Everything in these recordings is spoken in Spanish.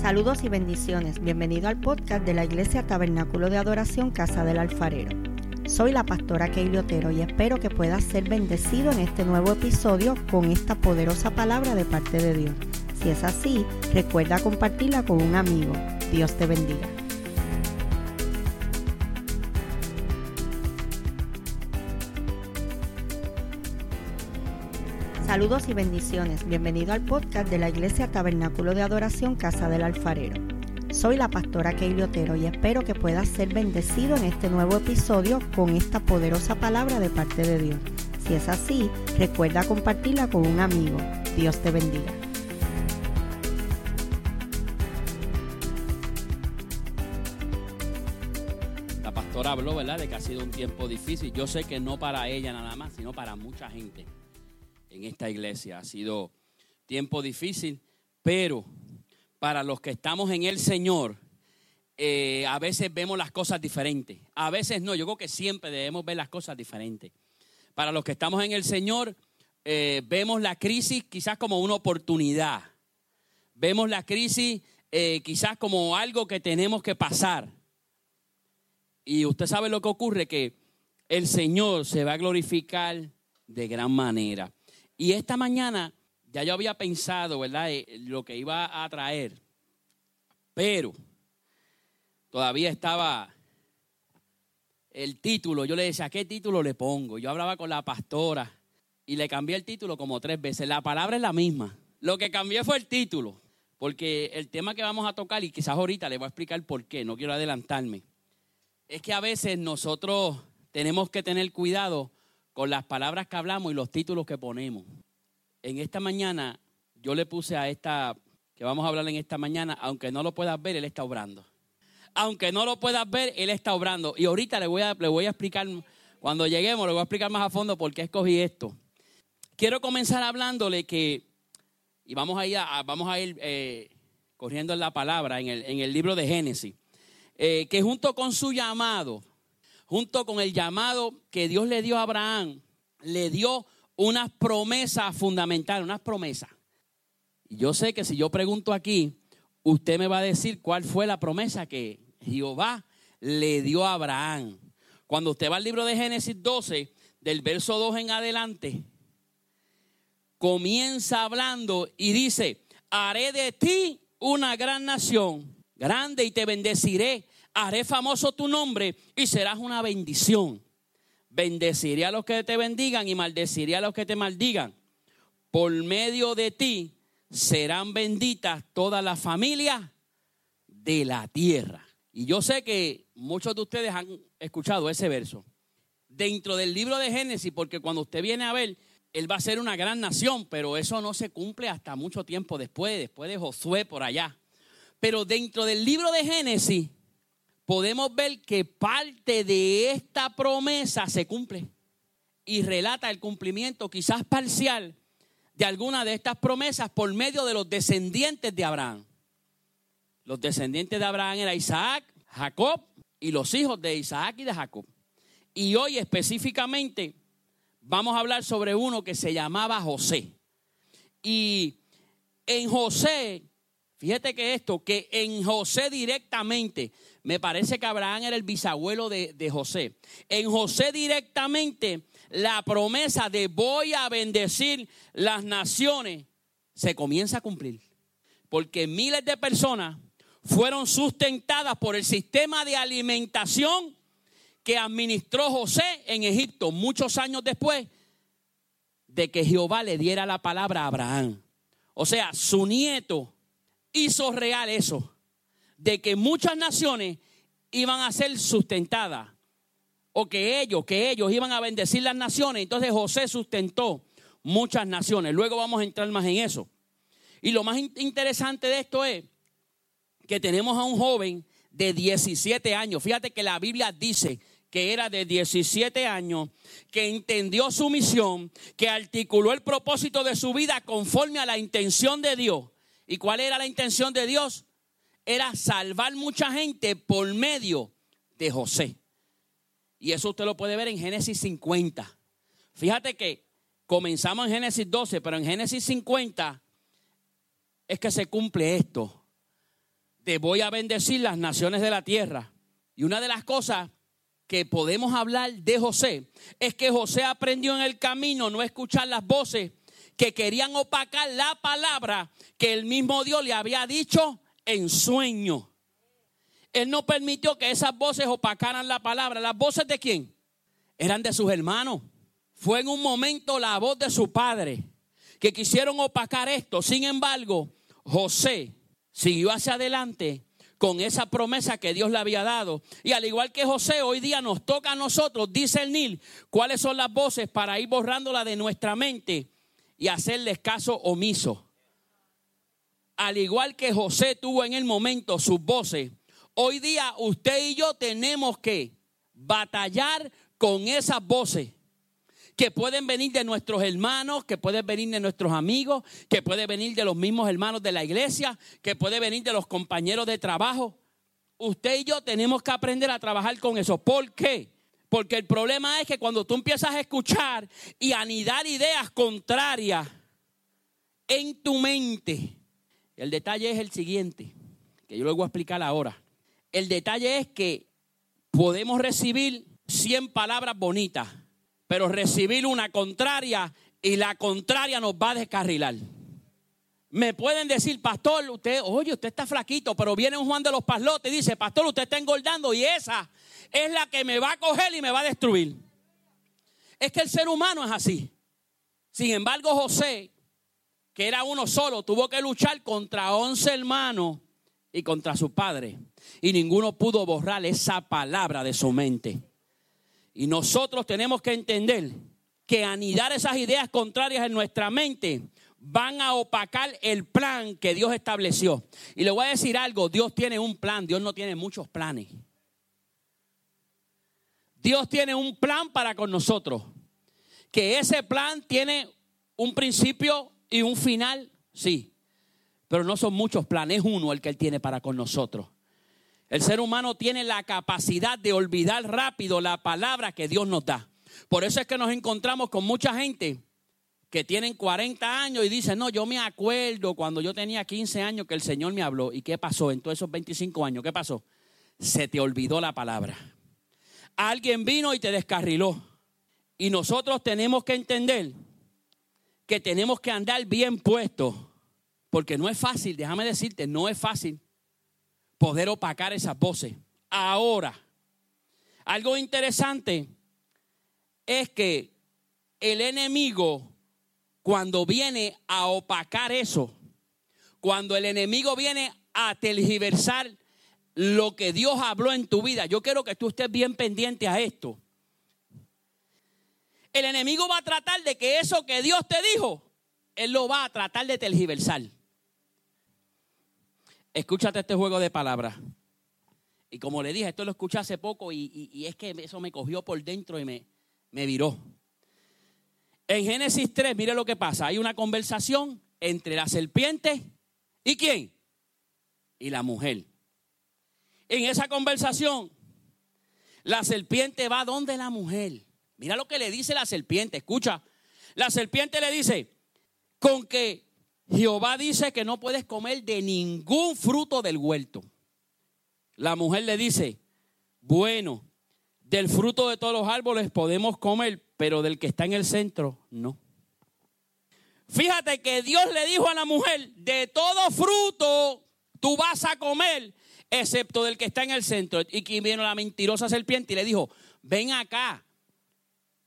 Saludos y bendiciones. Bienvenido al podcast de la Iglesia Tabernáculo de Adoración Casa del Alfarero. Soy la pastora Keili Otero y espero que puedas ser bendecido en este nuevo episodio con esta poderosa palabra de parte de Dios. Si es así, recuerda compartirla con un amigo. Dios te bendiga. Saludos y bendiciones. Bienvenido al podcast de la Iglesia Tabernáculo de Adoración Casa del Alfarero. Soy la pastora Keili Otero y espero que puedas ser bendecido en este nuevo episodio con esta poderosa palabra de parte de Dios. Si es así, recuerda compartirla con un amigo. Dios te bendiga. La pastora habló, ¿verdad?, de que ha sido un tiempo difícil. Yo sé que no para ella nada más, sino para mucha gente en esta iglesia. Ha sido tiempo difícil, pero para los que estamos en el Señor, eh, a veces vemos las cosas diferentes. A veces no, yo creo que siempre debemos ver las cosas diferentes. Para los que estamos en el Señor, eh, vemos la crisis quizás como una oportunidad. Vemos la crisis eh, quizás como algo que tenemos que pasar. Y usted sabe lo que ocurre, que el Señor se va a glorificar de gran manera. Y esta mañana ya yo había pensado, ¿verdad?, lo que iba a traer. Pero todavía estaba el título. Yo le decía, ¿qué título le pongo? Yo hablaba con la pastora y le cambié el título como tres veces. La palabra es la misma. Lo que cambié fue el título. Porque el tema que vamos a tocar, y quizás ahorita le voy a explicar por qué, no quiero adelantarme, es que a veces nosotros tenemos que tener cuidado con las palabras que hablamos y los títulos que ponemos. En esta mañana yo le puse a esta, que vamos a hablar en esta mañana, aunque no lo puedas ver, Él está obrando. Aunque no lo puedas ver, Él está obrando. Y ahorita le voy a, le voy a explicar, cuando lleguemos, le voy a explicar más a fondo por qué escogí esto. Quiero comenzar hablándole que, y vamos a ir, vamos a ir eh, corriendo en la palabra, en el, en el libro de Génesis, eh, que junto con su llamado, junto con el llamado que Dios le dio a Abraham, le dio unas promesas fundamentales, unas promesas. Y yo sé que si yo pregunto aquí, usted me va a decir cuál fue la promesa que Jehová le dio a Abraham. Cuando usted va al libro de Génesis 12, del verso 2 en adelante, comienza hablando y dice, haré de ti una gran nación, grande y te bendeciré, haré famoso tu nombre y serás una bendición. Bendeciré a los que te bendigan y maldeciré a los que te maldigan. Por medio de ti serán benditas todas las familias de la tierra. Y yo sé que muchos de ustedes han escuchado ese verso. Dentro del libro de Génesis, porque cuando usted viene a ver, él va a ser una gran nación, pero eso no se cumple hasta mucho tiempo después, después de Josué por allá. Pero dentro del libro de Génesis, podemos ver que parte de esta promesa se cumple y relata el cumplimiento quizás parcial de alguna de estas promesas por medio de los descendientes de Abraham. Los descendientes de Abraham eran Isaac, Jacob y los hijos de Isaac y de Jacob. Y hoy específicamente vamos a hablar sobre uno que se llamaba José. Y en José, fíjate que esto, que en José directamente me parece que Abraham era el bisabuelo de, José. En José directamente la promesa de voy a bendecir las naciones se comienza a cumplir. Porque miles de personas fueron sustentadas por el sistema de alimentación que administró José en Egipto muchos años después de que Jehová le diera la palabra a Abraham. O sea, su nieto hizo real eso de que muchas naciones iban a ser sustentadas o que ellos, que ellos iban a bendecir las naciones. Entonces José sustentó muchas naciones. Luego vamos a entrar más en eso. Y lo más interesante de esto es que tenemos a un joven de 17 años. Fíjate que la Biblia dice que era de 17 años, que entendió su misión, que articuló el propósito de su vida conforme a la intención de Dios. ¿Y cuál era la intención de Dios? era salvar mucha gente por medio de José. Y eso usted lo puede ver en Génesis 50. Fíjate que comenzamos en Génesis 12, pero en Génesis 50 es que se cumple esto. te voy a bendecir las naciones de la tierra. Y una de las cosas que podemos hablar de José es que José aprendió en el camino no escuchar las voces que querían opacar la palabra que el mismo Dios le había dicho en sueño. Él no permitió que esas voces opacaran la palabra. ¿Las voces de quién? Eran de sus hermanos. Fue en un momento la voz de su padre que quisieron opacar esto. Sin embargo, José siguió hacia adelante con esa promesa que Dios le había dado. Y al igual que José, hoy día nos toca a nosotros discernir cuáles son las voces para ir borrándola de nuestra mente y hacerles caso omiso. Al igual que José tuvo en el momento sus voces, hoy día usted y yo tenemos que batallar con esas voces que pueden venir de nuestros hermanos, que pueden venir de nuestros amigos, que pueden venir de los mismos hermanos de la iglesia, que puede venir de los compañeros de trabajo. Usted y yo tenemos que aprender a trabajar con eso. ¿Por qué? Porque el problema es que cuando tú empiezas a escuchar y anidar ideas contrarias en tu mente, el detalle es el siguiente, que yo lo voy a explicar ahora. El detalle es que podemos recibir 100 palabras bonitas, pero recibir una contraria y la contraria nos va a descarrilar. Me pueden decir, pastor, usted, oye, usted está flaquito, pero viene un Juan de los Paslotes y dice, pastor, usted está engordando y esa es la que me va a coger y me va a destruir. Es que el ser humano es así. Sin embargo, José, que era uno solo, tuvo que luchar contra once hermanos y contra su padre. Y ninguno pudo borrar esa palabra de su mente. Y nosotros tenemos que entender que anidar esas ideas contrarias en nuestra mente van a opacar el plan que Dios estableció. Y le voy a decir algo, Dios tiene un plan, Dios no tiene muchos planes. Dios tiene un plan para con nosotros. Que ese plan tiene un principio y un final, sí. Pero no son muchos planes, es uno el que Él tiene para con nosotros. El ser humano tiene la capacidad de olvidar rápido la palabra que Dios nos da. Por eso es que nos encontramos con mucha gente que tienen 40 años y dicen, no, yo me acuerdo cuando yo tenía 15 años que el Señor me habló. ¿Y qué pasó en todos esos 25 años? ¿Qué pasó? Se te olvidó la palabra. Alguien vino y te descarriló. Y nosotros tenemos que entender que tenemos que andar bien puestos. Porque no es fácil, déjame decirte, no es fácil poder opacar esas voces. Ahora, algo interesante es que el enemigo, cuando viene a opacar eso, cuando el enemigo viene a tergiversar lo que Dios habló en tu vida, yo quiero que tú estés bien pendiente a esto. El enemigo va a tratar de que eso que Dios te dijo, él lo va a tratar de tergiversar. Escúchate este juego de palabras. Y como le dije, esto lo escuché hace poco y, es que eso me cogió por dentro y me, me viró. En Génesis 3, mire lo que pasa. Hay una conversación entre la serpiente y quién? Y la mujer. En esa conversación, la serpiente va donde la mujer. Mira lo que le dice la serpiente. Escucha. La serpiente le dice, con que Jehová dice que no puedes comer de ningún fruto del huerto. La mujer le dice, bueno, del fruto de todos los árboles podemos comer, pero del que está en el centro, no. Fíjate que Dios le dijo a la mujer, de todo fruto tú vas a comer, excepto del que está en el centro. Y que vino la mentirosa serpiente y le dijo, ven acá,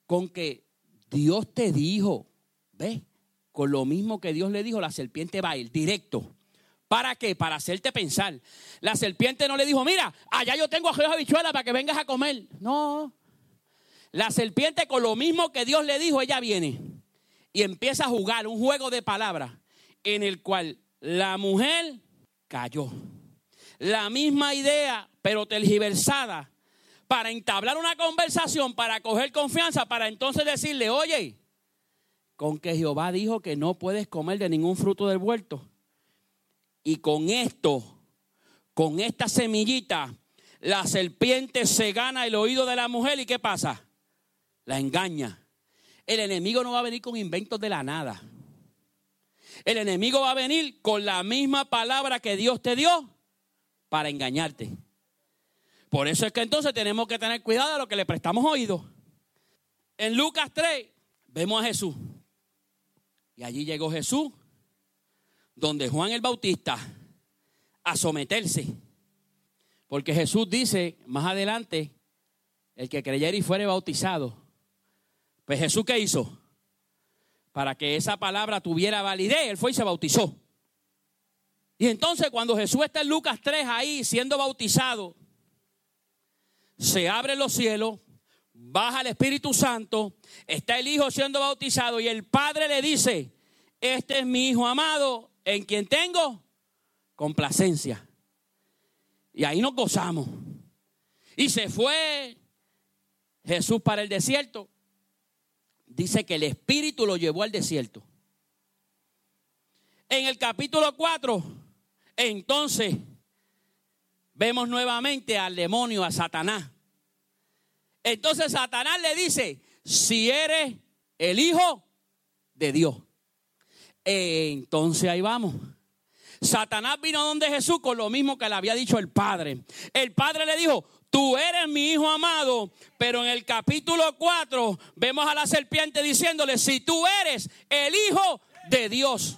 con que Dios te dijo, ve, con lo mismo que Dios le dijo, la serpiente va a ir directo. ¿Para qué? Para hacerte pensar. La serpiente no le dijo, mira, allá yo tengo a habichuela para que vengas a comer. No. La serpiente con lo mismo que Dios le dijo, ella viene y empieza a jugar un juego de palabras en el cual la mujer cayó. La misma idea, pero tergiversada, para entablar una conversación, para coger confianza, para entonces decirle, oye, con que Jehová dijo que no puedes comer de ningún fruto del huerto. Y con esto, con esta semillita, la serpiente se gana el oído de la mujer y ¿qué pasa? La engaña. El enemigo no va a venir con inventos de la nada. El enemigo va a venir con la misma palabra que Dios te dio para engañarte. Por eso es que entonces tenemos que tener cuidado de lo que le prestamos oído. En Lucas 3 vemos a Jesús. Y allí llegó Jesús, donde Juan el Bautista, a someterse. Porque Jesús dice más adelante, el que creyera y fuere bautizado. Pues Jesús qué hizo? Para que esa palabra tuviera validez, él fue y se bautizó. Y entonces cuando Jesús está en Lucas 3 ahí siendo bautizado, se abren los cielos, baja el Espíritu Santo, está el Hijo siendo bautizado y el Padre le dice, este es mi Hijo amado en quien tengo complacencia. Y ahí nos gozamos. Y se fue Jesús para el desierto. Dice que el Espíritu lo llevó al desierto. En el capítulo 4, entonces vemos nuevamente al demonio, a Satanás. Entonces Satanás le dice, si eres el Hijo de Dios. Entonces ahí vamos. Satanás vino donde Jesús con lo mismo que le había dicho el Padre. El Padre le dijo, tú eres mi Hijo amado, pero en el capítulo 4 vemos a la serpiente diciéndole, si tú eres el Hijo de Dios,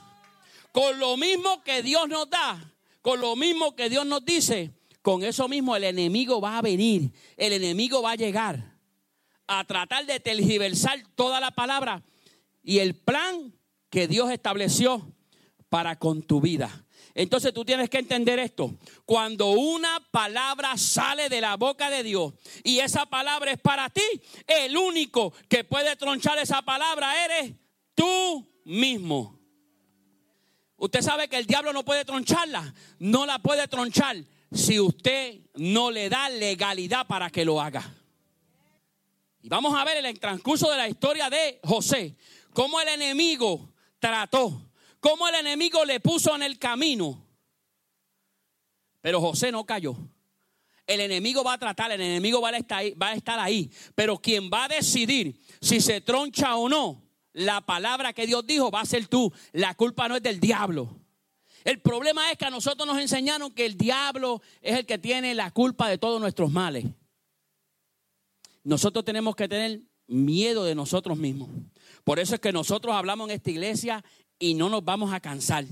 con lo mismo que Dios nos da, con lo mismo que Dios nos dice, con eso mismo el enemigo va a venir, el enemigo va a llegar a tratar de tergiversar toda la palabra y el plan que Dios estableció para con tu vida. Entonces tú tienes que entender esto. Cuando una palabra sale de la boca de Dios y esa palabra es para ti, el único que puede tronchar esa palabra eres tú mismo. Usted sabe que el diablo no puede troncharla, no la puede tronchar si usted no le da legalidad para que lo haga. Y vamos a ver en el transcurso de la historia de José, cómo el enemigo trató, cómo el enemigo le puso en el camino. Pero José no cayó. El enemigo va a tratar, el enemigo va a estar ahí, va a estar ahí. Pero quien va a decidir si se troncha o no, la palabra que Dios dijo va a ser tú. La culpa no es del diablo. El problema es que a nosotros nos enseñaron que el diablo es el que tiene la culpa de todos nuestros males. Nosotros tenemos que tener miedo de nosotros mismos. Por eso es que nosotros hablamos en esta iglesia y no nos vamos a cansar.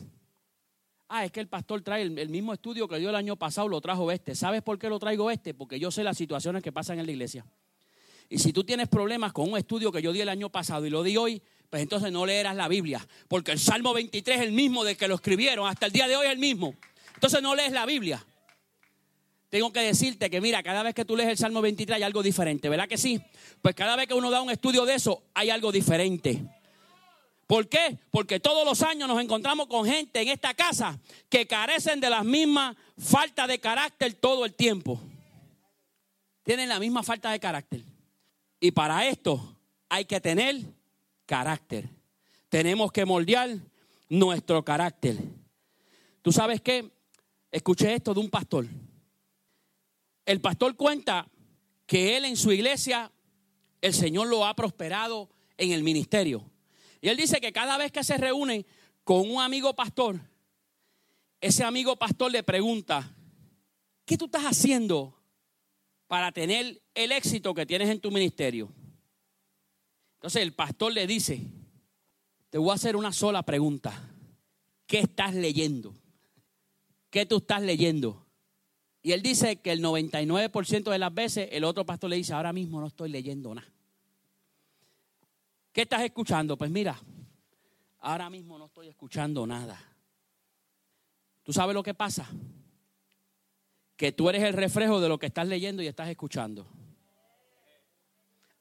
Ah, es que el pastor trae el, mismo estudio que dio el año pasado, lo trajo este. ¿Sabes por qué lo traigo este? Porque yo sé las situaciones que pasan en la iglesia. Y si tú tienes problemas con un estudio que yo di el año pasado y lo di hoy, pues entonces no leerás la Biblia. Porque el Salmo 23 es el mismo de que lo escribieron, hasta el día de hoy es el mismo. Entonces no lees la Biblia. Tengo que decirte que mira, cada vez que tú lees el Salmo 23 hay algo diferente, ¿verdad que sí? Pues cada vez que uno da un estudio de eso, hay algo diferente. ¿Por qué? Porque todos los años nos encontramos con gente en esta casa que carecen de la misma falta de carácter todo el tiempo. Tienen la misma falta de carácter. Y para esto hay que tener carácter. Tenemos que moldear nuestro carácter. ¿Tú sabes qué? Escuché esto de un pastor. El pastor cuenta que él en su iglesia, el Señor lo ha prosperado en el ministerio. Y él dice que cada vez que se reúne con un amigo pastor, ese amigo pastor le pregunta, ¿qué tú estás haciendo para tener el éxito que tienes en tu ministerio? Entonces el pastor le dice, te voy a hacer una sola pregunta. ¿Qué estás leyendo? ¿Qué tú estás leyendo? Y él dice que el 99% de las veces el otro pastor le dice, ahora mismo no estoy leyendo nada. ¿Qué estás escuchando? Pues mira, ahora mismo no estoy escuchando nada. ¿Tú sabes lo que pasa? Que tú eres el reflejo de lo que estás leyendo y estás escuchando.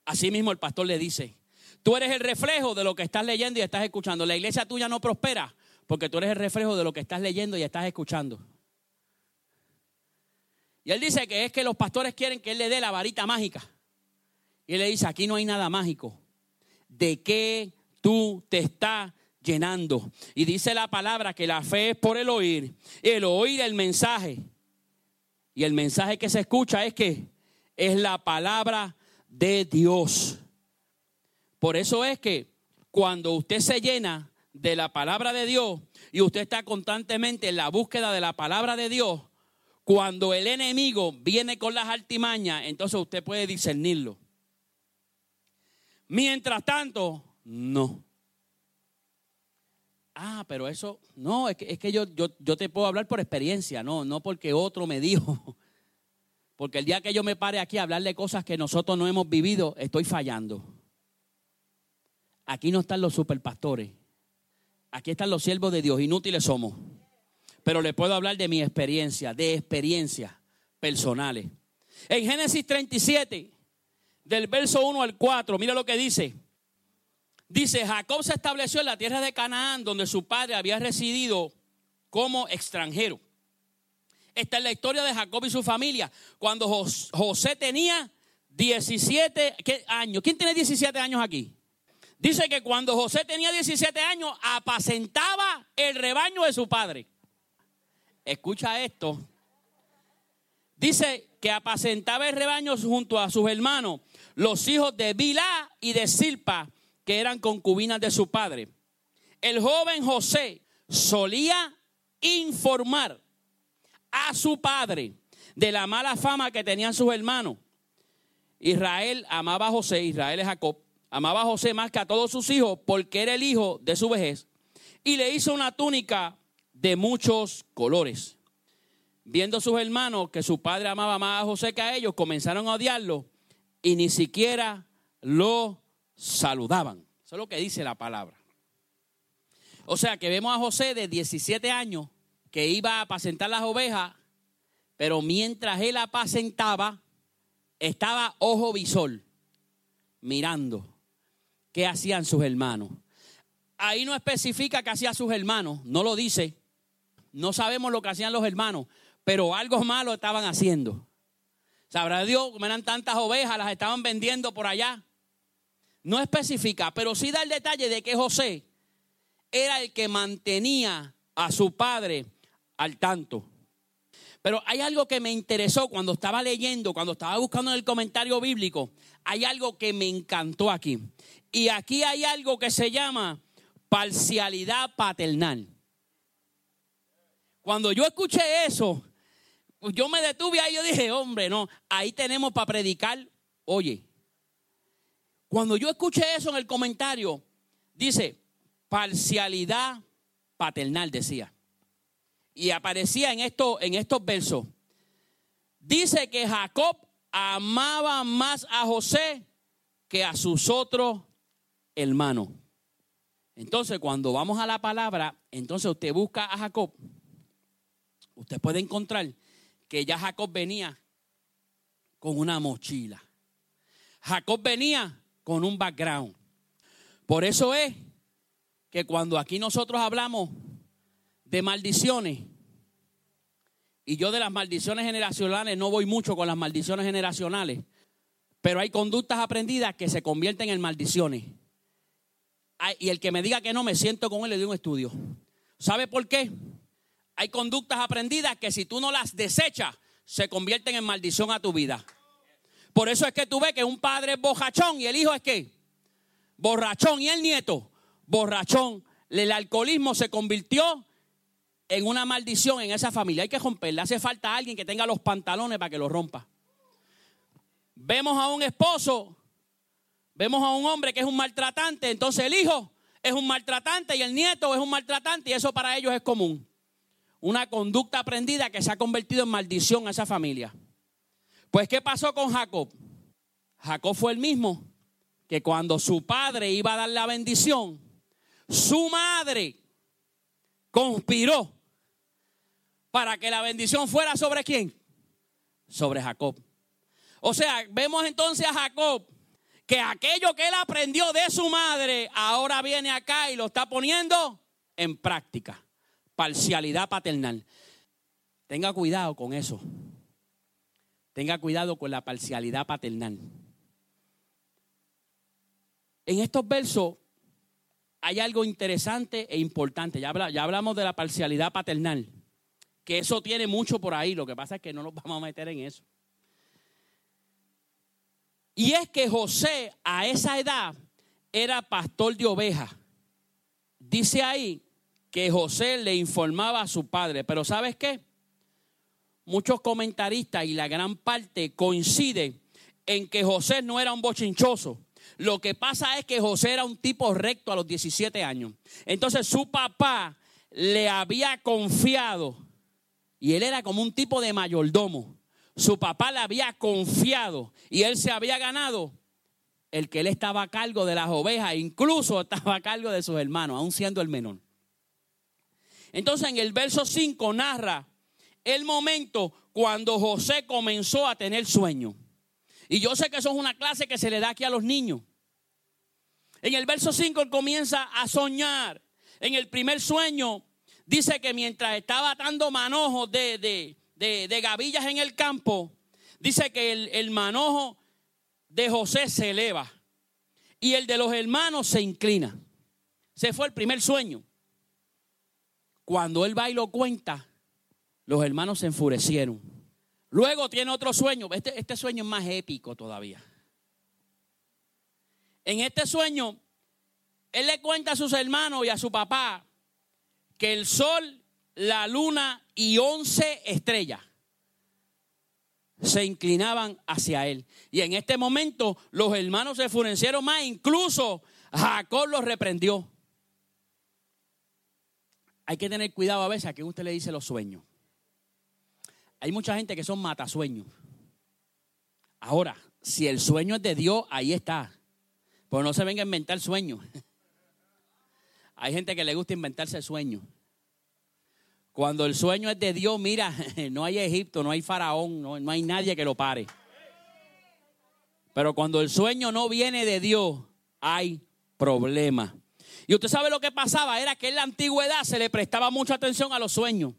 Así mismo el pastor le dice, Tú eres el reflejo de lo que estás leyendo y estás escuchando. La iglesia tuya no prospera porque tú eres el reflejo de lo que estás leyendo y estás escuchando. Y él dice que es que los pastores quieren que él le dé la varita mágica. Y él le dice, aquí no hay nada mágico. ¿De qué tú te estás llenando? Y dice la palabra que la fe es por el oír. El oír el mensaje. Y el mensaje que se escucha es que es la palabra de Dios. Por eso es que cuando usted se llena de la palabra de Dios y usted está constantemente en la búsqueda de la palabra de Dios, Cuando el enemigo viene con las artimañas, entonces usted puede discernirlo. Mientras tanto, no. Ah, pero eso, no, es que, es que yo, yo, yo, te puedo hablar por experiencia, no, no porque otro me dijo. Porque el día que yo me pare aquí a hablar de cosas que nosotros no hemos vivido, estoy fallando. Aquí no están los superpastores. Aquí están los siervos de Dios, inútiles somos. Pero le puedo hablar de mi experiencia, de experiencias personales. En Génesis 37, del verso 1 al 4, mira lo que dice. Dice, Jacob se estableció en la tierra de Canaán, donde su padre había residido como extranjero. Esta es la historia de Jacob y su familia. Cuando José tenía 17 años. ¿Quién tiene 17 años aquí? Dice que cuando José tenía 17 años, apacentaba el rebaño de su padre. Escucha esto. Dice que apacentaba el rebaño junto a sus hermanos, los hijos de Bilá y de Silpa, que eran concubinas de su padre. El joven José solía informar a su padre de la mala fama que tenían sus hermanos. Israel amaba a José, Israel es Jacob, amaba a José más que a todos sus hijos porque era el hijo de su vejez y le hizo una túnica de muchos colores. Viendo sus hermanos que su padre amaba más a José que a ellos, comenzaron a odiarlo y ni siquiera lo saludaban. Eso es lo que dice la palabra. O sea que vemos a José de 17 años que iba a apacentar las ovejas, pero mientras él apacentaba, estaba ojo visor, mirando qué hacían sus hermanos. Ahí no especifica qué hacían sus hermanos, no lo dice. No sabemos lo que hacían los hermanos, pero algo malo estaban haciendo. Sabrá Dios, como eran tantas ovejas, las estaban vendiendo por allá. No especifica, pero sí da el detalle de que José era el que mantenía a su padre al tanto. Pero hay algo que me interesó cuando estaba leyendo, cuando estaba buscando en el comentario bíblico. Hay algo que me encantó aquí. Y aquí hay algo que se llama parcialidad paternal. Cuando yo escuché eso, yo me detuve ahí y yo dije, hombre, no, ahí tenemos para predicar. Oye, cuando yo escuché eso en el comentario, dice, parcialidad paternal, decía. Y aparecía en, esto, en estos versos. Dice que Jacob amaba más a José que a sus otros hermanos. Entonces, cuando vamos a la palabra, entonces usted busca a Jacob. Usted puede encontrar que ya Jacob venía con una mochila. Jacob venía con un background. Por eso es que cuando aquí nosotros hablamos de maldiciones, y yo de las maldiciones generacionales no voy mucho con las maldiciones generacionales, pero hay conductas aprendidas que se convierten en maldiciones. Y el que me diga que no, me siento con él, le doy un estudio. ¿Sabe por qué? Hay conductas aprendidas que si tú no las desechas, se convierten en maldición a tu vida. Por eso es que tú ves que un padre es bojachón y el hijo es qué? Borrachón y el nieto, borrachón. El alcoholismo se convirtió en una maldición en esa familia. Hay que romperla. Hace falta alguien que tenga los pantalones para que lo rompa. Vemos a un esposo, vemos a un hombre que es un maltratante, entonces el hijo es un maltratante y el nieto es un maltratante y eso para ellos es común. Una conducta aprendida que se ha convertido en maldición a esa familia. Pues, ¿qué pasó con Jacob? Jacob fue el mismo que cuando su padre iba a dar la bendición, su madre conspiró para que la bendición fuera sobre quién? Sobre Jacob. O sea, vemos entonces a Jacob que aquello que él aprendió de su madre ahora viene acá y lo está poniendo en práctica. Parcialidad paternal. Tenga cuidado con eso. Tenga cuidado con la parcialidad paternal. En estos versos hay algo interesante e importante. Ya, hablamos de la parcialidad paternal, que eso tiene mucho por ahí. Lo que pasa es que no nos vamos a meter en eso. Y es que José a esa edad era pastor de ovejas. Dice ahí que José le informaba a su padre, pero ¿sabes qué? muchos comentaristas y la gran parte coincide en que José no era un bochinchoso. Lo que pasa es que José era un tipo recto a los 17 años. Entonces su papá le había confiado, y él era como un tipo de mayordomo. Su papá le había confiado y él se había ganado el que él estaba a cargo de las ovejas, incluso estaba a cargo de sus hermanos, aún siendo el menor. Entonces en el verso 5 narra el momento cuando José comenzó a tener sueño. Y yo sé que eso es una clase que se le da aquí a los niños. En el verso 5 él comienza a soñar. En el primer sueño dice que mientras estaba atando manojos de, de, gavillas en el campo, dice que el, el manojo de José se eleva y el de los hermanos se inclina. Se fue el primer sueño. Cuando él va y lo cuenta, los hermanos se enfurecieron. Luego tiene otro sueño. Este, este sueño es más épico todavía. En este sueño, él le cuenta a sus hermanos y a su papá que el sol, la luna y once estrellas se inclinaban hacia él. Y en este momento los hermanos se enfurecieron más, incluso Jacob los reprendió. Hay que tener cuidado a veces a que usted le dice los sueños. Hay mucha gente que son matasueños. Ahora, si el sueño es de Dios, ahí está. Pues no se venga a inventar sueños. Hay gente que le gusta inventarse sueños. Cuando el sueño es de Dios, mira, no hay Egipto, no hay faraón, no, no hay nadie que lo pare. Pero cuando el sueño no viene de Dios, hay problema. Y usted sabe lo que pasaba, era que en la antigüedad se le prestaba mucha atención a los sueños.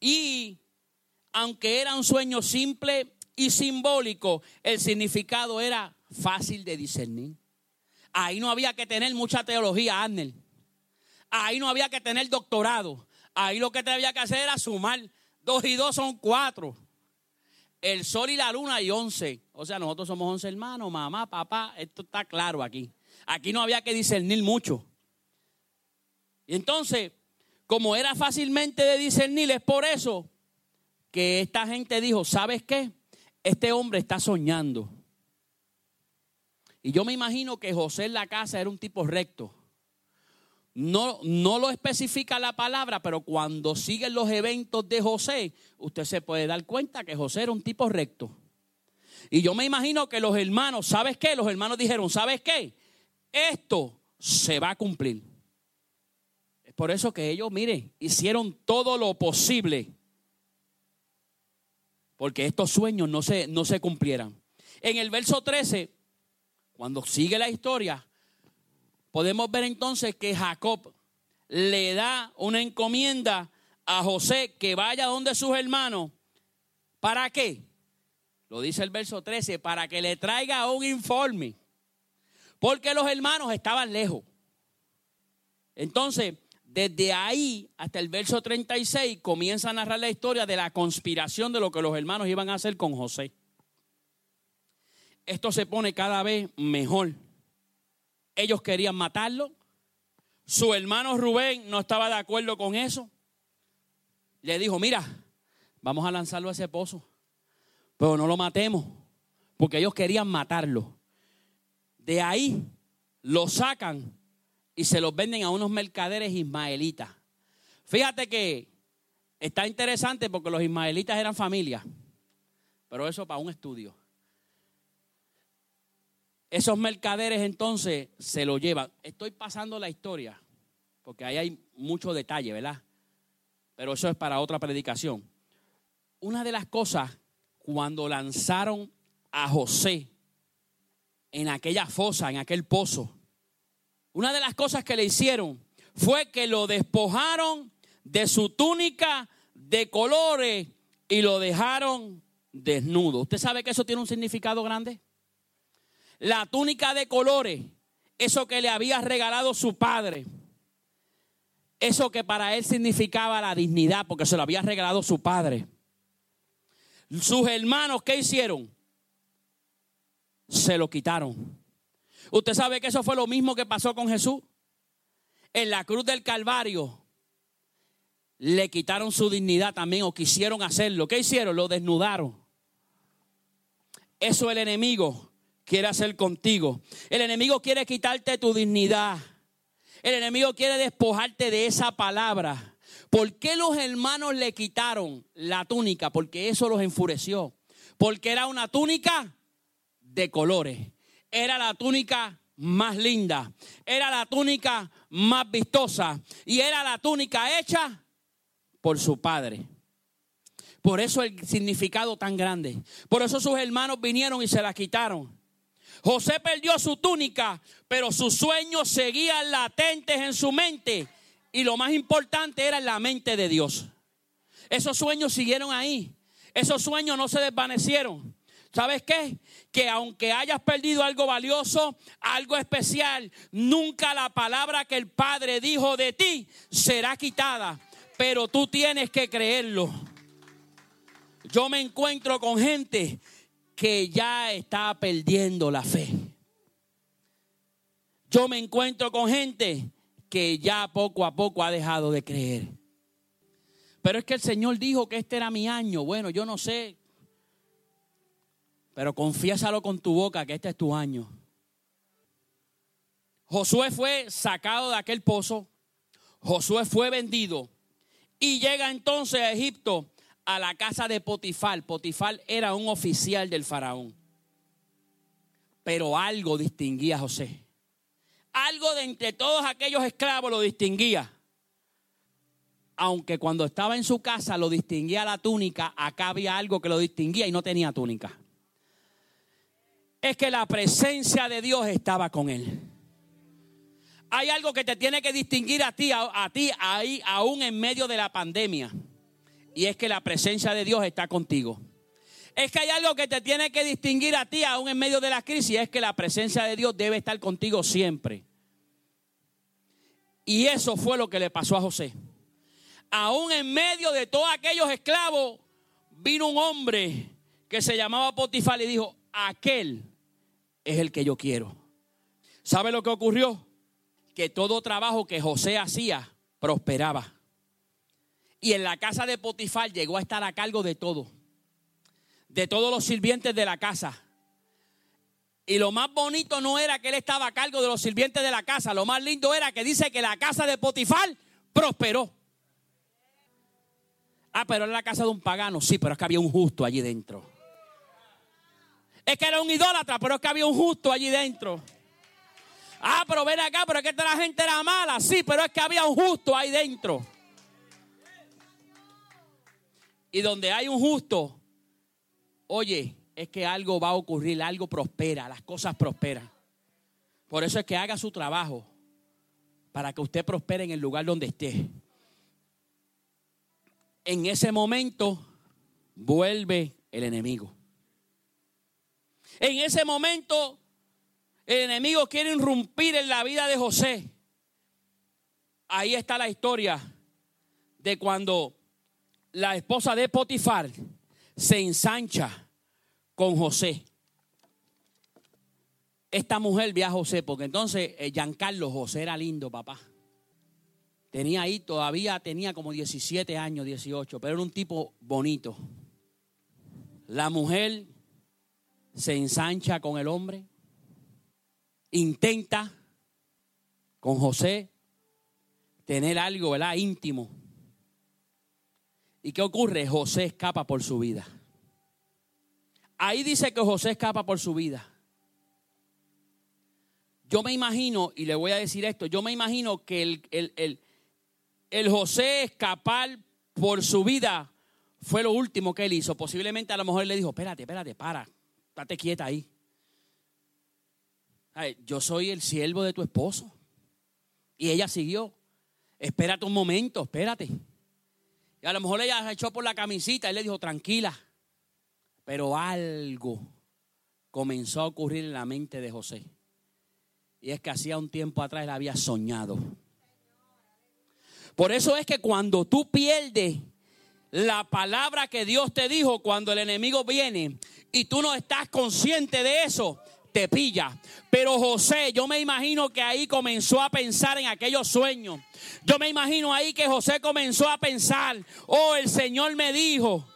Y aunque era un sueño simple y simbólico, el significado era fácil de discernir. Ahí no había que tener mucha teología, Arnel. Ahí no había que tener doctorado. Ahí lo que te había que hacer era sumar. Dos y dos son cuatro. El sol y la luna y once. O sea, nosotros somos once hermanos, mamá, papá. Esto está claro aquí. Aquí no había que discernir mucho. Y entonces, como era fácilmente de discernir, es por eso que esta gente dijo, ¿sabes qué? Este hombre está soñando. Y yo me imagino que José en la casa era un tipo recto. No, no lo especifica la palabra, pero cuando siguen los eventos de José, usted se puede dar cuenta que José era un tipo recto. Y yo me imagino que los hermanos, ¿sabes qué? Los hermanos dijeron, ¿sabes qué? Esto se va a cumplir. Es por eso que ellos, mire, hicieron todo lo posible porque estos sueños no se, no se cumplieran. En el verso 13, cuando sigue la historia, podemos ver entonces que Jacob le da una encomienda a José que vaya donde sus hermanos. ¿Para qué? Lo dice el verso 13, para que le traiga un informe. Porque los hermanos estaban lejos. Entonces, desde ahí hasta el verso 36 comienza a narrar la historia de la conspiración de lo que los hermanos iban a hacer con José. Esto se pone cada vez mejor. Ellos querían matarlo. Su hermano Rubén no estaba de acuerdo con eso. Le dijo, mira, vamos a lanzarlo a ese pozo. Pero no lo matemos, porque ellos querían matarlo. De ahí lo sacan y se los venden a unos mercaderes ismaelitas. Fíjate que está interesante porque los ismaelitas eran familia, pero eso para un estudio. Esos mercaderes entonces se lo llevan. Estoy pasando la historia, porque ahí hay mucho detalle, ¿verdad? Pero eso es para otra predicación. Una de las cosas, cuando lanzaron a José en aquella fosa, en aquel pozo, una de las cosas que le hicieron fue que lo despojaron de su túnica de colores y lo dejaron desnudo. ¿Usted sabe que eso tiene un significado grande? La túnica de colores, eso que le había regalado su padre, eso que para él significaba la dignidad, porque se lo había regalado su padre. Sus hermanos, ¿qué hicieron? Se lo quitaron. Usted sabe que eso fue lo mismo que pasó con Jesús. En la cruz del Calvario, le quitaron su dignidad también o quisieron hacerlo. ¿Qué hicieron? Lo desnudaron. Eso el enemigo quiere hacer contigo. El enemigo quiere quitarte tu dignidad. El enemigo quiere despojarte de esa palabra. ¿Por qué los hermanos le quitaron la túnica? Porque eso los enfureció. Porque era una túnica de colores. Era la túnica más linda. Era la túnica más vistosa. Y era la túnica hecha por su padre. Por eso el significado tan grande. Por eso sus hermanos vinieron y se la quitaron. José perdió su túnica, pero sus sueños seguían latentes en su mente. Y lo más importante era la mente de Dios. Esos sueños siguieron ahí. Esos sueños no se desvanecieron. ¿Sabes qué? Que aunque hayas perdido algo valioso, algo especial, nunca la palabra que el Padre dijo de ti será quitada. Pero tú tienes que creerlo. Yo me encuentro con gente que ya está perdiendo la fe. Yo me encuentro con gente que ya poco a poco ha dejado de creer. Pero es que el Señor dijo que este era mi año. Bueno, yo no sé. Pero confiésalo con tu boca que este es tu año. Josué fue sacado de aquel pozo. Josué fue vendido. Y llega entonces a Egipto a la casa de Potifar. Potifar era un oficial del faraón. Pero algo distinguía a José. Algo de entre todos aquellos esclavos lo distinguía. Aunque cuando estaba en su casa lo distinguía la túnica, acá había algo que lo distinguía y no tenía túnica. Es que la presencia de Dios estaba con él. Hay algo que te tiene que distinguir a ti, a, a ti ahí, aún en medio de la pandemia y es que la presencia de Dios está contigo. Es que hay algo que te tiene que distinguir a ti aún en medio de la crisis, es que la presencia de Dios debe estar contigo siempre. Y eso fue lo que le pasó a José. Aún en medio de todos aquellos esclavos, vino un hombre que se llamaba Potifar y dijo, aquel es el que yo quiero. ¿Sabe lo que ocurrió? Que todo trabajo que José hacía prosperaba y en la casa de Potifar llegó a estar a cargo de todo, de todos los sirvientes de la casa. Y lo más bonito no era que él estaba a cargo de los sirvientes de la casa, lo más lindo era que dice que la casa de Potifar prosperó. Ah, pero era la casa de un pagano, sí, pero es que había un justo allí dentro. Es que era un idólatra, pero es que había un justo allí dentro. Ah, pero ven acá, pero es que esta gente era mala, sí, pero es que había un justo ahí dentro. Y donde hay un justo, oye, es que algo va a ocurrir, algo prospera, las cosas prosperan. Por eso es que haga su trabajo para que usted prospere en el lugar donde esté. En ese momento vuelve el enemigo. En ese momento el enemigo quiere irrumpir en la vida de José. Ahí está la historia de cuando la esposa de Potifar se ensancha con José. Esta mujer ve a José, porque entonces eh, Giancarlo José era lindo, papá. Tenía ahí, todavía tenía como 17 años, 18, pero era un tipo bonito. La mujer se ensancha con el hombre, intenta con José tener algo, ¿verdad? Íntimo. ¿Y qué ocurre? José escapa por su vida. Ahí dice que José escapa por su vida. Yo me imagino, y le voy a decir esto, yo me imagino que el, el, José escapar por su vida fue lo último que él hizo. Posiblemente a lo mejor le dijo, espérate, espérate, para, estate quieta ahí. yo soy el siervo de tu esposo. Y ella siguió. Espérate un momento, espérate. Y a lo mejor ella se echó por la camisita y le dijo, tranquila. Pero algo comenzó a ocurrir en la mente de José. Y es que hacía un tiempo atrás él había soñado. Por eso es que cuando tú pierdes la palabra que Dios te dijo cuando el enemigo viene y tú no estás consciente de eso, te pilla. Pero José, yo me imagino que ahí comenzó a pensar en aquellos sueños. Yo me imagino ahí que José comenzó a pensar, oh, el Señor me dijo.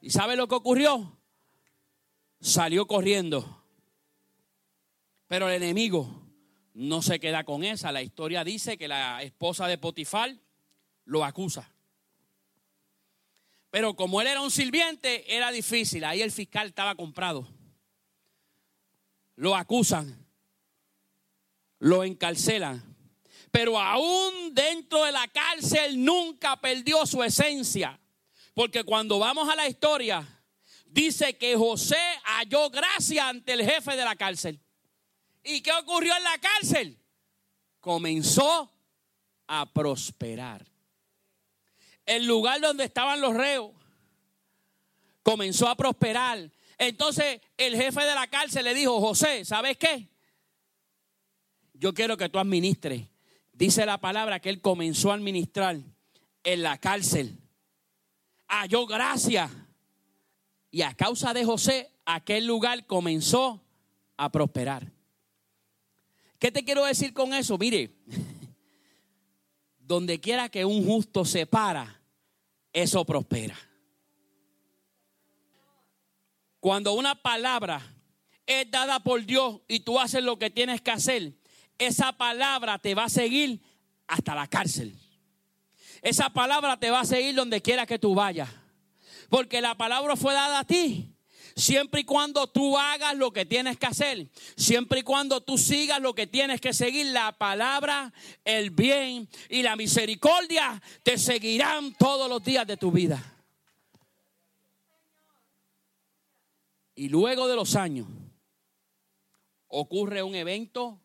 ¿Y sabe lo que ocurrió? Salió corriendo. Pero el enemigo no se queda con esa. La historia dice que la esposa de Potifar lo acusa. Pero como él era un sirviente, era difícil. Ahí el fiscal estaba comprado. Lo acusan. Lo encarcelan. Pero aún dentro de la cárcel nunca perdió su esencia. Porque cuando vamos a la historia, dice que José halló gracia ante el jefe de la cárcel. ¿Y qué ocurrió en la cárcel? Comenzó a prosperar. El lugar donde estaban los reos comenzó a prosperar. Entonces el jefe de la cárcel le dijo, José, ¿sabes qué? Yo quiero que tú administres. Dice la palabra que él comenzó a administrar en la cárcel. Halló gracia. Y a causa de José, aquel lugar comenzó a prosperar. ¿Qué te quiero decir con eso? Mire, donde quiera que un justo se para, eso prospera. Cuando una palabra es dada por Dios y tú haces lo que tienes que hacer, esa palabra te va a seguir hasta la cárcel. Esa palabra te va a seguir donde quiera que tú vayas. Porque la palabra fue dada a ti. Siempre y cuando tú hagas lo que tienes que hacer, siempre y cuando tú sigas lo que tienes que seguir, la palabra, el bien y la misericordia te seguirán todos los días de tu vida. Y luego de los años ocurre un evento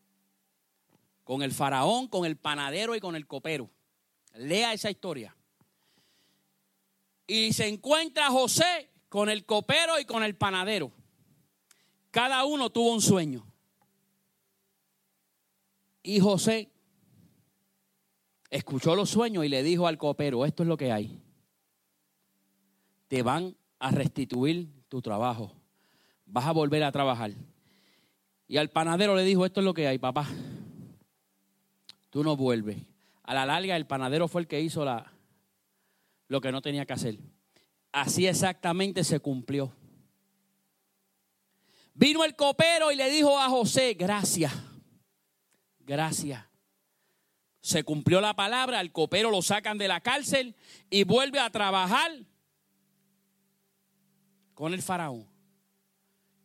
con el faraón, con el panadero y con el copero. Lea esa historia. Y se encuentra José con el copero y con el panadero. Cada uno tuvo un sueño. Y José escuchó los sueños y le dijo al copero, esto es lo que hay. Te van a restituir tu trabajo. Vas a volver a trabajar. Y al panadero le dijo, esto es lo que hay, papá. Tú no vuelves. A la larga el panadero fue el que hizo la, lo que no tenía que hacer. Así exactamente se cumplió. Vino el copero y le dijo a José, gracias, gracias. Se cumplió la palabra, el copero lo sacan de la cárcel y vuelve a trabajar con el faraón.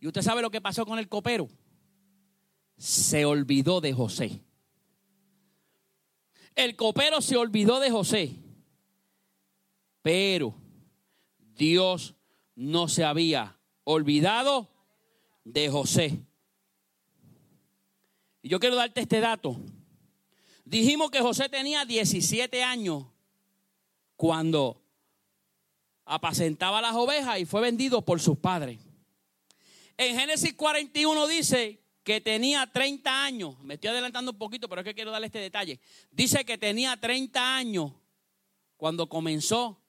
¿Y usted sabe lo que pasó con el copero? Se olvidó de José. El copero se olvidó de José. Pero Dios no se había olvidado de José. Y yo quiero darte este dato. Dijimos que José tenía 17 años cuando apacentaba las ovejas y fue vendido por sus padres. En Génesis 41 dice que tenía 30 años. Me estoy adelantando un poquito, pero es que quiero darle este detalle. Dice que tenía 30 años cuando comenzó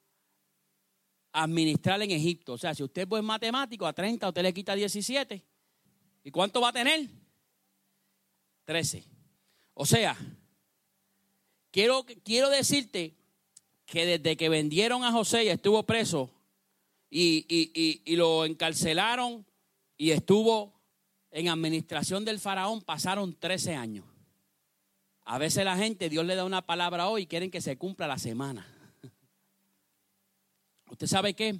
administrar en Egipto. O sea, si usted es matemático, a 30 usted le quita 17. ¿Y cuánto va a tener? 13. O sea, quiero, quiero decirte que desde que vendieron a José y estuvo preso y, y lo encarcelaron y estuvo en administración del faraón, pasaron 13 años. A veces la gente, Dios le da una palabra hoy y quieren que se cumpla la semana. ¿Usted sabe qué?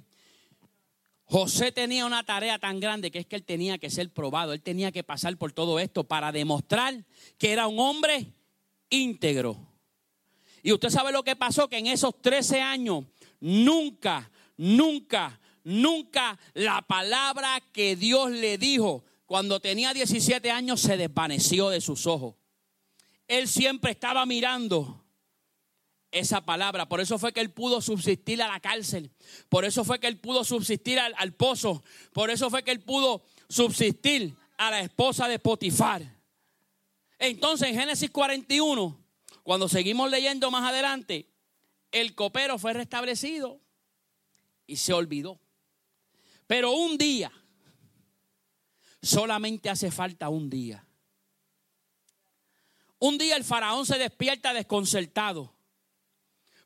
José tenía una tarea tan grande que es que él tenía que ser probado, él tenía que pasar por todo esto para demostrar que era un hombre íntegro. Y usted sabe lo que pasó, que en esos 13 años nunca, nunca, nunca la palabra que Dios le dijo cuando tenía 17 años se desvaneció de sus ojos. Él siempre estaba mirando esa palabra. Por eso fue que él pudo subsistir a la cárcel. Por eso fue que él pudo subsistir al, pozo. Por eso fue que él pudo subsistir a la esposa de Potifar. Entonces en Génesis 41, cuando seguimos leyendo más adelante, el copero fue restablecido y se olvidó. Pero un día, solamente hace falta un día. Un día el faraón se despierta desconcertado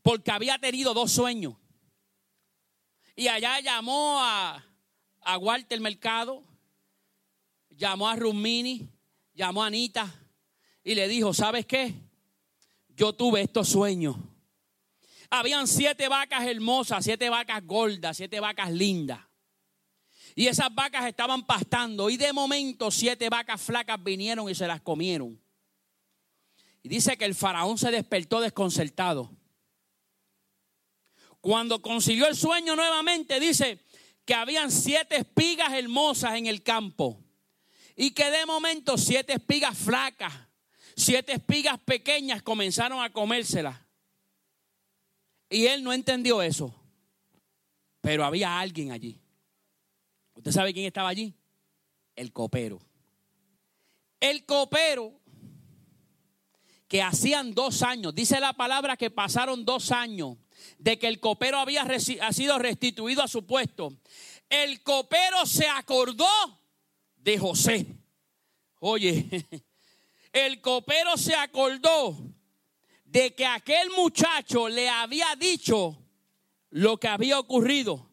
porque había tenido dos sueños. Y allá llamó a, a Walter Mercado, llamó a Rumini, llamó a Anita y le dijo, ¿sabes qué? Yo tuve estos sueños. Habían siete vacas hermosas, siete vacas gordas, siete vacas lindas. Y esas vacas estaban pastando y de momento siete vacas flacas vinieron y se las comieron. Y dice que el faraón se despertó desconcertado. Cuando consiguió el sueño nuevamente, dice que habían siete espigas hermosas en el campo. Y que de momento siete espigas flacas, siete espigas pequeñas comenzaron a comérselas. Y él no entendió eso. Pero había alguien allí. ¿Usted sabe quién estaba allí? El copero. El copero que hacían dos años, dice la palabra que pasaron dos años de que el copero había ha sido restituido a su puesto, el copero se acordó de José. Oye, el copero se acordó de que aquel muchacho le había dicho lo que había ocurrido.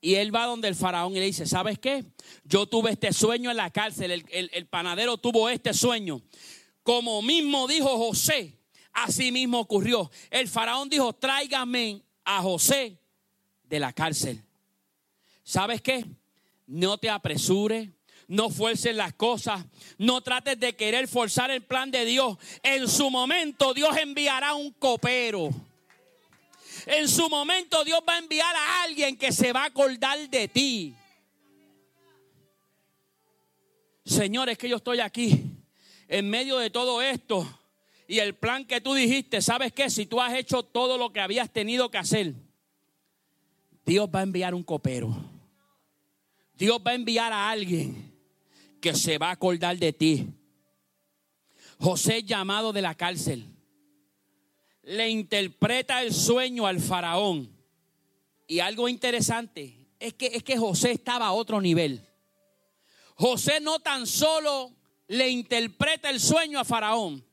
Y él va donde el faraón y le dice, ¿sabes qué? Yo tuve este sueño en la cárcel, el, el panadero tuvo este sueño. Como mismo dijo José, Así mismo ocurrió. El faraón dijo, tráigame a José de la cárcel. ¿Sabes qué? No te apresures, no fuerces las cosas, no trates de querer forzar el plan de Dios. En su momento Dios enviará un copero. En su momento Dios va a enviar a alguien que se va a acordar de ti. Señor, es que yo estoy aquí en medio de todo esto y el plan que tú dijiste, ¿sabes qué? Si tú has hecho todo lo que habías tenido que hacer, Dios va a enviar un copero. Dios va a enviar a alguien que se va a acordar de ti. José llamado de la cárcel le interpreta el sueño al faraón. Y algo interesante es que, es que José estaba a otro nivel. José no tan solo le interpreta el sueño a faraón,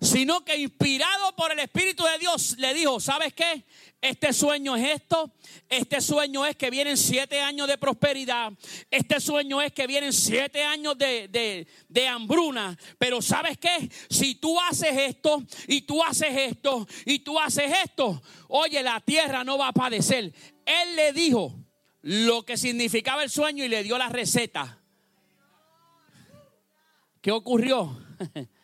sino que inspirado por el Espíritu de Dios le dijo, ¿sabes qué? Este sueño es esto, este sueño es que vienen siete años de prosperidad, este sueño es que vienen siete años de, de hambruna, pero ¿sabes qué? Si tú haces esto y tú haces esto y tú haces esto, oye, la tierra no va a padecer. Él le dijo lo que significaba el sueño y le dio la receta. ¿Qué ocurrió?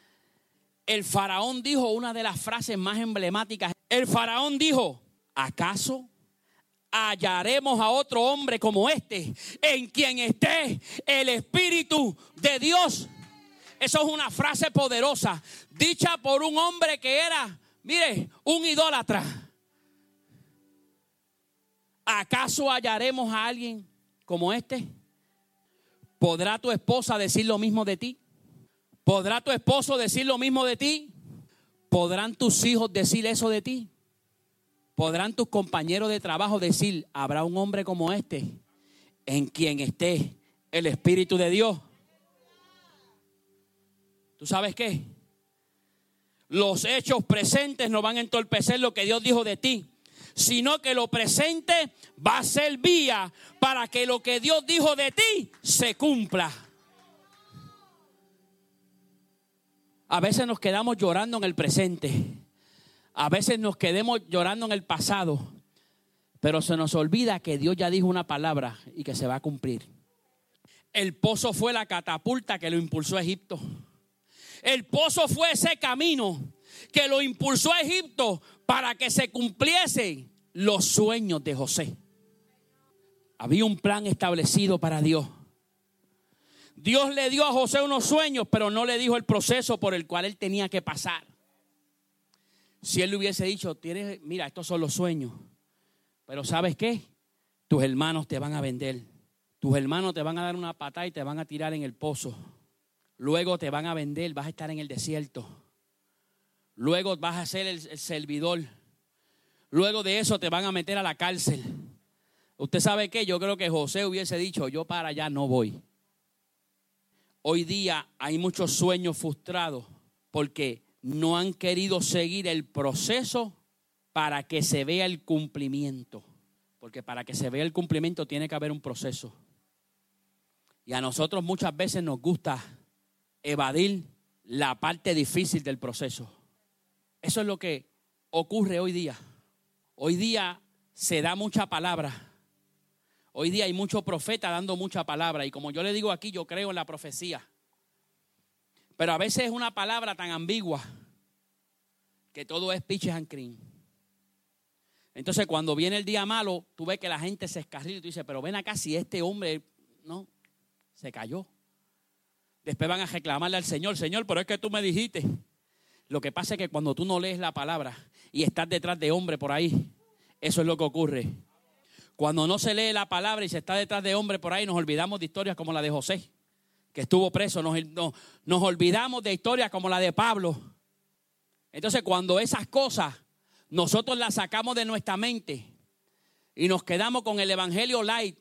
el faraón dijo una de las frases más emblemáticas. El faraón dijo, ¿acaso hallaremos a otro hombre como este en quien esté el Espíritu de Dios? Eso es una frase poderosa, dicha por un hombre que era, mire, un idólatra. ¿Acaso hallaremos a alguien como este? ¿Podrá tu esposa decir lo mismo de ti? ¿Podrá tu esposo decir lo mismo de ti? ¿Podrán tus hijos decir eso de ti? ¿Podrán tus compañeros de trabajo decir, habrá un hombre como este en quien esté el Espíritu de Dios? ¿Tú sabes qué? Los hechos presentes no van a entorpecer lo que Dios dijo de ti, sino que lo presente va a ser vía para que lo que Dios dijo de ti se cumpla. A veces nos quedamos llorando en el presente. A veces nos quedemos llorando en el pasado. Pero se nos olvida que Dios ya dijo una palabra y que se va a cumplir. El pozo fue la catapulta que lo impulsó a Egipto. El pozo fue ese camino que lo impulsó a Egipto para que se cumpliesen los sueños de José. Había un plan establecido para Dios. Dios le dio a José unos sueños, pero no le dijo el proceso por el cual él tenía que pasar. Si él le hubiese dicho, tienes, mira, estos son los sueños, pero ¿sabes qué? Tus hermanos te van a vender. Tus hermanos te van a dar una patada y te van a tirar en el pozo. Luego te van a vender, vas a estar en el desierto. Luego vas a ser el, el servidor. Luego de eso te van a meter a la cárcel. Usted sabe qué, yo creo que José hubiese dicho, yo para allá no voy. Hoy día hay muchos sueños frustrados porque no han querido seguir el proceso para que se vea el cumplimiento. Porque para que se vea el cumplimiento tiene que haber un proceso. Y a nosotros muchas veces nos gusta evadir la parte difícil del proceso. Eso es lo que ocurre hoy día. Hoy día se da mucha palabra. Hoy día hay mucho profeta dando mucha palabra. Y como yo le digo aquí, yo creo en la profecía. Pero a veces es una palabra tan ambigua que todo es pitches and cream. Entonces, cuando viene el día malo, tú ves que la gente se escarrila y tú dices, pero ven acá si este hombre, no, se cayó. Después van a reclamarle al Señor, Señor, pero es que tú me dijiste. Lo que pasa es que cuando tú no lees la palabra y estás detrás de hombre por ahí, eso es lo que ocurre. Cuando no se lee la palabra y se está detrás de hombre por ahí, nos olvidamos de historias como la de José, que estuvo preso. Nos, nos olvidamos de historias como la de Pablo. Entonces, cuando esas cosas nosotros las sacamos de nuestra mente y nos quedamos con el Evangelio light,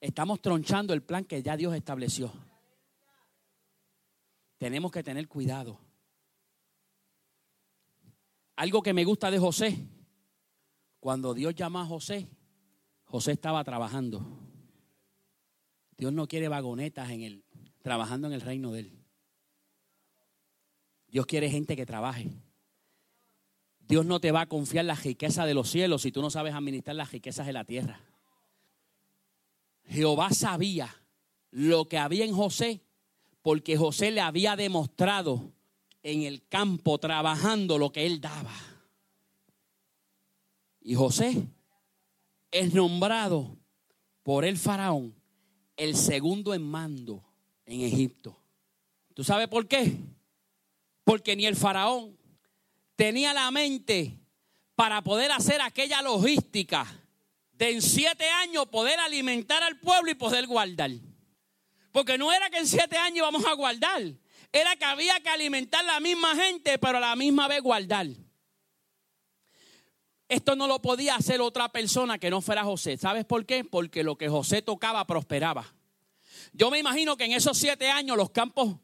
estamos tronchando el plan que ya Dios estableció. Tenemos que tener cuidado. Algo que me gusta de José, cuando Dios llama a José, José estaba trabajando. Dios no quiere vagonetas en el trabajando en el reino de él. Dios quiere gente que trabaje. Dios no te va a confiar la riqueza de los cielos si tú no sabes administrar las riquezas de la tierra. Jehová sabía lo que había en José porque José le había demostrado en el campo trabajando lo que él daba. Y José es nombrado por el faraón el segundo en mando en Egipto. ¿Tú sabes por qué? Porque ni el faraón tenía la mente para poder hacer aquella logística de en siete años poder alimentar al pueblo y poder guardar. Porque no era que en siete años íbamos a guardar, era que había que alimentar la misma gente, pero a la misma vez guardar. Esto no lo podía hacer otra persona que no fuera José. ¿Sabes por qué? Porque lo que José tocaba prosperaba. Yo me imagino que en esos siete años los campos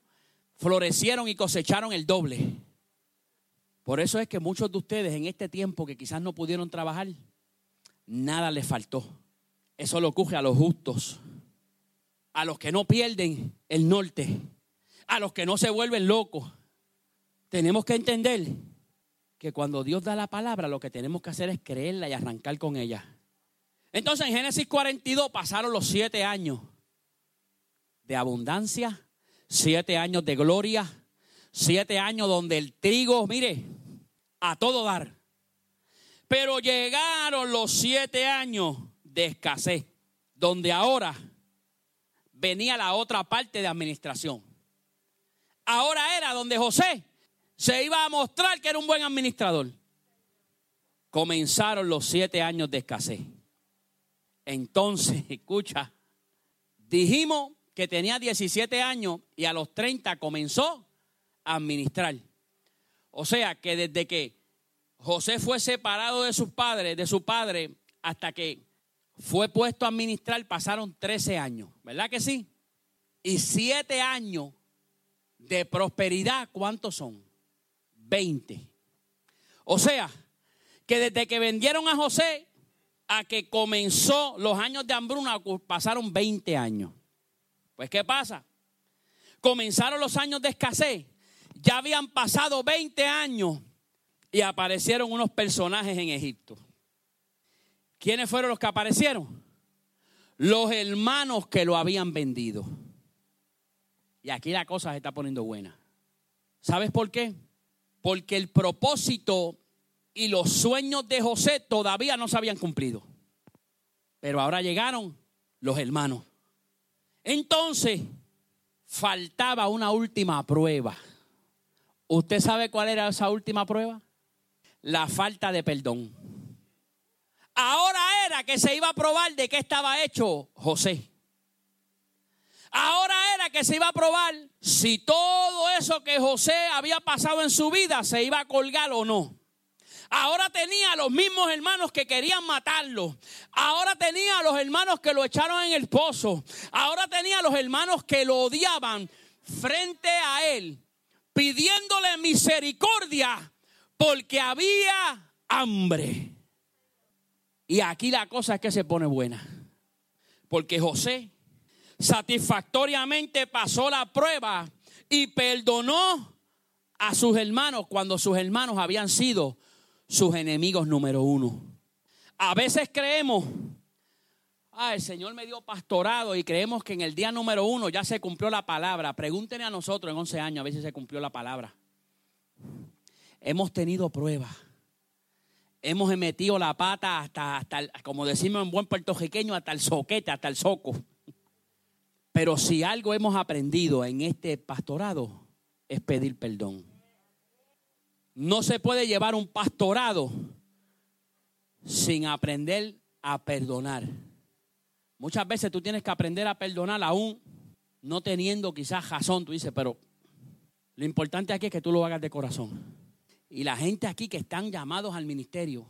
florecieron y cosecharon el doble. Por eso es que muchos de ustedes en este tiempo que quizás no pudieron trabajar, nada les faltó. Eso lo ocurre a los justos, a los que no pierden el norte, a los que no se vuelven locos. Tenemos que entender que cuando Dios da la palabra, lo que tenemos que hacer es creerla y arrancar con ella. Entonces en Génesis 42 pasaron los siete años de abundancia, siete años de gloria, siete años donde el trigo, mire, a todo dar. Pero llegaron los siete años de escasez, donde ahora venía la otra parte de administración. Ahora era donde José se iba a mostrar que era un buen administrador. Comenzaron los siete años de escasez. Entonces, escucha, dijimos que tenía 17 años y a los 30 comenzó a administrar. O sea que desde que José fue separado de sus padres, de su padre, hasta que fue puesto a administrar, pasaron 13 años, ¿verdad que sí? Y 7 años de prosperidad, ¿cuántos son? 20. O sea, que desde que vendieron a José a que comenzó los años de hambruna, pasaron 20 años. Pues, ¿qué pasa? Comenzaron los años de escasez ya habían pasado 20 años y aparecieron unos personajes en Egipto. ¿Quiénes fueron los que aparecieron? Los hermanos que lo habían vendido. Y aquí la cosa se está poniendo buena. ¿Sabes por qué? Porque el propósito y los sueños de José todavía no se habían cumplido. Pero ahora llegaron los hermanos. Entonces, faltaba una última prueba. ¿Usted sabe cuál era esa última prueba? La falta de perdón. Ahora era que se iba a probar de qué estaba hecho José. Ahora era que se iba a probar si todo eso que José había pasado en su vida se iba a colgar o no. Ahora tenía a los mismos hermanos que querían matarlo. Ahora tenía a los hermanos que lo echaron en el pozo. Ahora tenía a los hermanos que lo odiaban. frente a él, pidiéndole misericordia porque había hambre. Y aquí la cosa es que se pone buena. Porque José satisfactoriamente pasó la prueba y perdonó a sus hermanos cuando sus hermanos habían sido sus enemigos número uno. A veces creemos, ah, el Señor me dio pastorado y creemos que en el día número uno ya se cumplió la palabra. Pregúntenle a nosotros en 11 años a si se cumplió la palabra. Hemos tenido pruebas. Hemos metido la pata hasta, hasta, como decimos en buen puertorriqueño, hasta el soquete, hasta el soco. Pero si algo hemos aprendido en este pastorado es pedir perdón. No se puede llevar un pastorado sin aprender a perdonar. Muchas veces tú tienes que aprender a perdonar aún no teniendo quizás razón. Tú dices, pero lo importante aquí es que tú lo hagas de corazón. Y la gente aquí que están llamados al ministerio,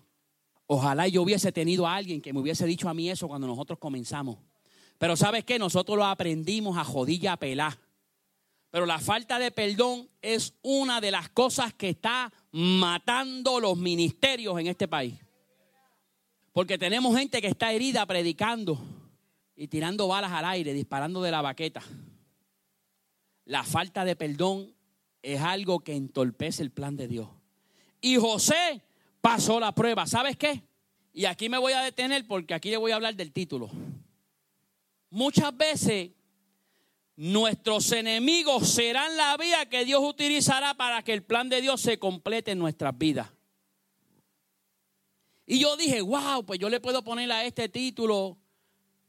ojalá yo hubiese tenido a alguien que me hubiese dicho a mí eso cuando nosotros comenzamos. Pero ¿sabes qué? Nosotros lo aprendimos a jodilla a pelar. Pero la falta de perdón es una de las cosas que está matando los ministerios en este país. Porque tenemos gente que está herida predicando y tirando balas al aire, disparando de la baqueta. La falta de perdón es algo que entorpece el plan de Dios. Y José pasó la prueba. ¿Sabes qué? Y aquí me voy a detener porque aquí le voy a hablar del título. Muchas veces nuestros enemigos serán la vía que Dios utilizará para que el plan de Dios se complete en nuestras vidas. Y yo dije, wow, pues yo le puedo poner a este título,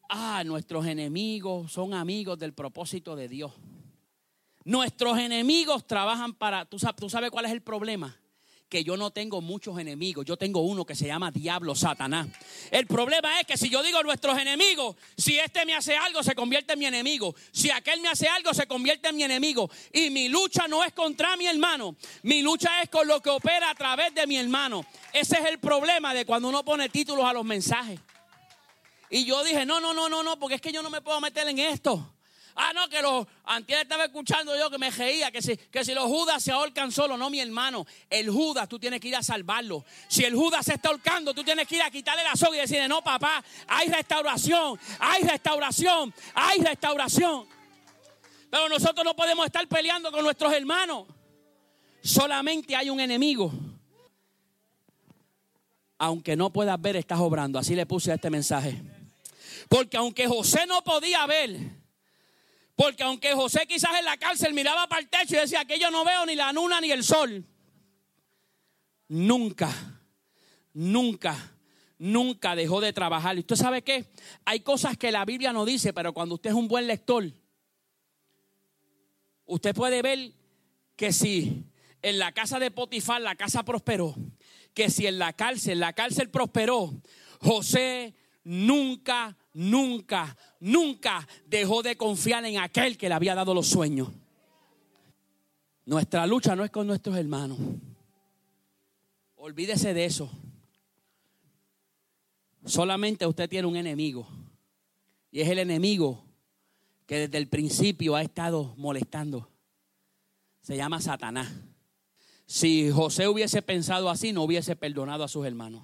ah, nuestros enemigos son amigos del propósito de Dios. Nuestros enemigos trabajan para, tú sabes, tú sabes cuál es el problema que yo no tengo muchos enemigos, yo tengo uno que se llama Diablo Satanás. El problema es que si yo digo nuestros enemigos, si este me hace algo, se convierte en mi enemigo. Si aquel me hace algo, se convierte en mi enemigo. Y mi lucha no es contra mi hermano, mi lucha es con lo que opera a través de mi hermano. Ese es el problema de cuando uno pone títulos a los mensajes. Y yo dije, no, no, no, no, no, porque es que yo no me puedo meter en esto. Ah, no, que los antes estaba escuchando yo que me reía, que si, que si los judas se ahorcan solo, no mi hermano. El judas tú tienes que ir a salvarlo. Si el judas se está ahorcando, tú tienes que ir a quitarle la soga y decirle, no papá, hay restauración, hay restauración, hay restauración. Pero nosotros no podemos estar peleando con nuestros hermanos. Solamente hay un enemigo. Aunque no puedas ver, estás obrando. Así le puse a este mensaje. Porque aunque José no podía ver, porque aunque José quizás en la cárcel miraba para el techo y decía que yo no veo ni la luna ni el sol, nunca, nunca, nunca dejó de trabajar. ¿Y usted sabe qué? Hay cosas que la Biblia no dice, pero cuando usted es un buen lector, usted puede ver que si en la casa de Potifar la casa prosperó, que si en la cárcel la cárcel prosperó, José nunca nunca, nunca dejó de confiar en aquel que le había dado los sueños. Nuestra lucha no es con nuestros hermanos. Olvídese de eso. Solamente usted tiene un enemigo. Y es el enemigo que desde el principio ha estado molestando. Se llama Satanás. Si José hubiese pensado así, no hubiese perdonado a sus hermanos.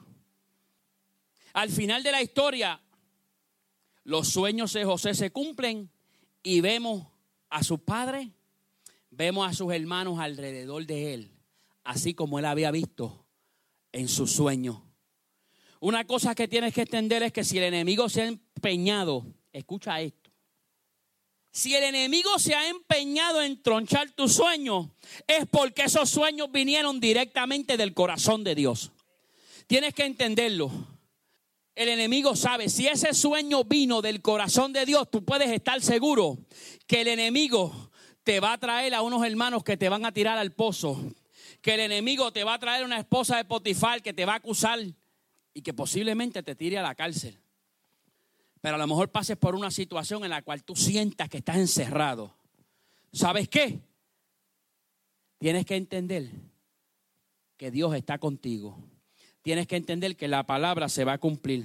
Al final de la historia, los sueños de José se cumplen y vemos a su padre, vemos a sus hermanos alrededor de él, así como él había visto en su sueño. Una cosa que tienes que entender es que si el enemigo se ha empeñado, escucha esto, si el enemigo se ha empeñado en tronchar tu sueño, es porque esos sueños vinieron directamente del corazón de Dios. Tienes que entenderlo el enemigo sabe, si ese sueño vino del corazón de Dios, tú puedes estar seguro que el enemigo te va a traer a unos hermanos que te van a tirar al pozo, que el enemigo te va a traer una esposa de Potifar que te va a acusar y que posiblemente te tire a la cárcel. Pero a lo mejor pases por una situación en la cual tú sientas que estás encerrado. ¿Sabes qué? Tienes que entender que Dios está contigo tienes que entender que la palabra se va a cumplir.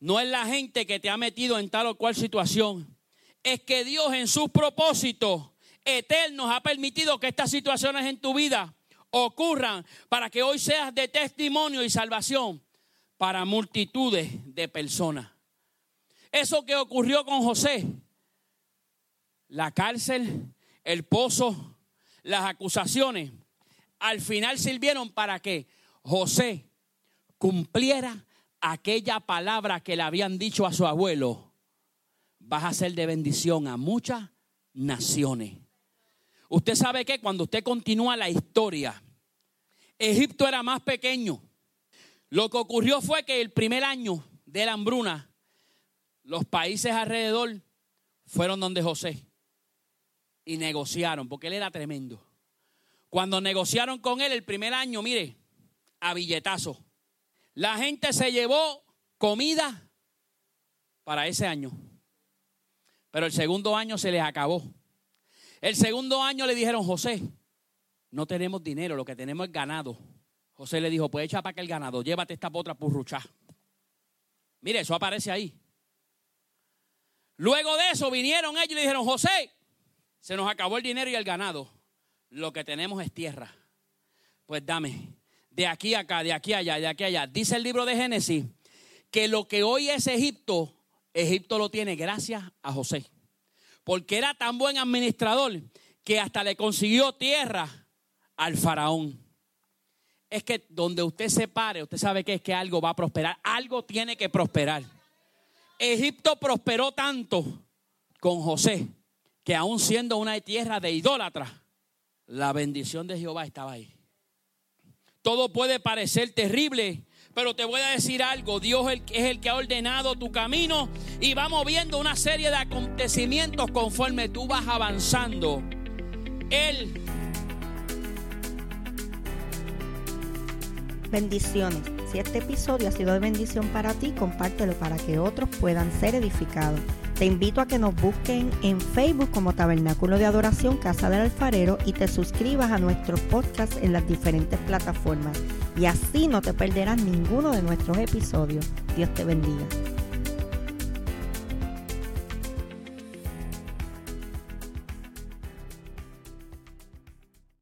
No es la gente que te ha metido en tal o cual situación. Es que Dios en sus propósitos, eternos ha permitido que estas situaciones en tu vida ocurran para que hoy seas de testimonio y salvación para multitudes de personas. Eso que ocurrió con José, la cárcel, el pozo, las acusaciones, al final sirvieron para que José cumpliera aquella palabra que le habían dicho a su abuelo, vas a ser de bendición a muchas naciones. Usted sabe que cuando usted continúa la historia, Egipto era más pequeño. Lo que ocurrió fue que el primer año de la hambruna, los países alrededor fueron donde José y negociaron, porque él era tremendo. Cuando negociaron con él el primer año, mire, a billetazo. La gente se llevó comida para ese año. Pero el segundo año se les acabó. El segundo año le dijeron, José, no tenemos dinero, lo que tenemos es ganado. José le dijo, pues echa para que el ganado, llévate esta potra purruchá. Mire, eso aparece ahí. Luego de eso vinieron ellos y le dijeron, José, se nos acabó el dinero y el ganado. Lo que tenemos es tierra. Pues dame, de aquí a acá, de aquí a allá, de aquí a allá. Dice el libro de Génesis que lo que hoy es Egipto, Egipto lo tiene gracias a José. Porque era tan buen administrador que hasta le consiguió tierra al faraón. Es que donde usted se pare, usted sabe que es que algo va a prosperar. Algo tiene que prosperar. Egipto prosperó tanto con José que aún siendo una tierra de idólatras, la bendición de Jehová estaba ahí. Todo puede parecer terrible, pero te voy a decir algo, Dios es el que ha ordenado tu camino y va moviendo una serie de acontecimientos conforme tú vas avanzando. Él Bendiciones. Si este episodio ha sido de bendición para ti, compártelo para que otros puedan ser edificados. Te invito a que nos busquen en Facebook como Tabernáculo de Adoración Casa del Alfarero y te suscribas a nuestros podcasts en las diferentes plataformas. Y así no te perderás ninguno de nuestros episodios. Dios te bendiga.